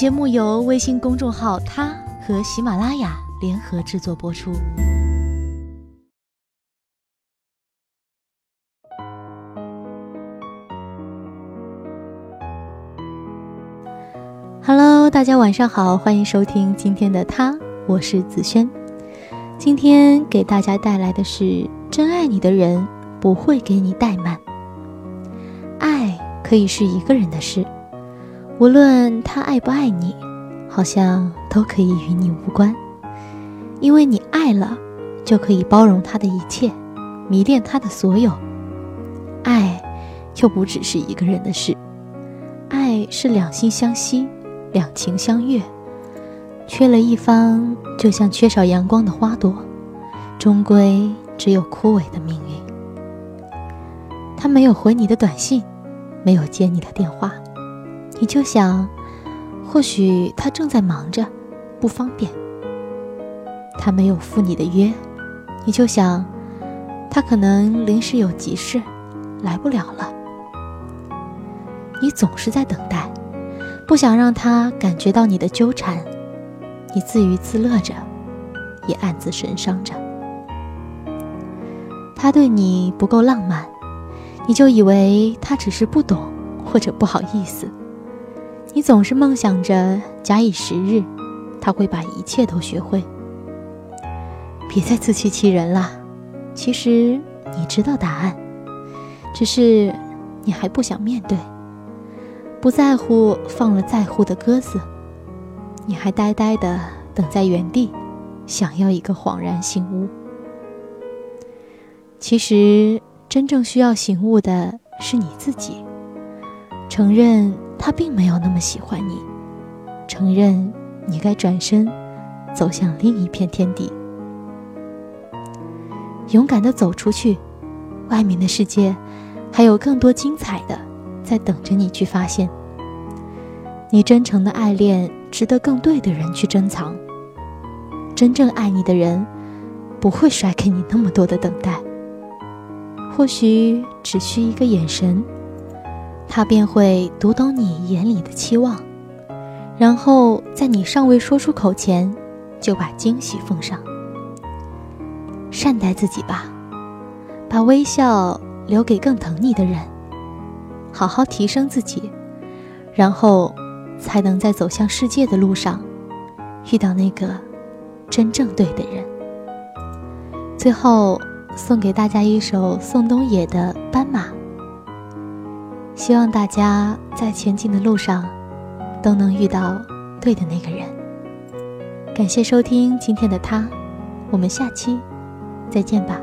节目由微信公众号“他”和喜马拉雅联合制作播出。Hello，大家晚上好，欢迎收听今天的他，我是子轩。今天给大家带来的是：真爱你的人不会给你怠慢。爱可以是一个人的事，无论他爱不爱你，好像都可以与你无关。因为你爱了，就可以包容他的一切，迷恋他的所有。爱就不只是一个人的事，爱是两心相惜。两情相悦，缺了一方，就像缺少阳光的花朵，终归只有枯萎的命运。他没有回你的短信，没有接你的电话，你就想，或许他正在忙着，不方便。他没有赴你的约，你就想，他可能临时有急事，来不了了。你总是在等待。不想让他感觉到你的纠缠，你自娱自乐着，也暗自神伤着。他对你不够浪漫，你就以为他只是不懂或者不好意思。你总是梦想着假以时日，他会把一切都学会。别再自欺欺人了，其实你知道答案，只是你还不想面对。不在乎放了在乎的鸽子，你还呆呆的等在原地，想要一个恍然醒悟。其实真正需要醒悟的是你自己，承认他并没有那么喜欢你，承认你该转身走向另一片天地，勇敢的走出去，外面的世界还有更多精彩的。在等着你去发现，你真诚的爱恋值得更对的人去珍藏。真正爱你的人，不会甩给你那么多的等待。或许只需一个眼神，他便会读懂你眼里的期望，然后在你尚未说出口前，就把惊喜奉上。善待自己吧，把微笑留给更疼你的人。好好提升自己，然后才能在走向世界的路上遇到那个真正对的人。最后送给大家一首宋冬野的《斑马》，希望大家在前进的路上都能遇到对的那个人。感谢收听今天的他，我们下期再见吧。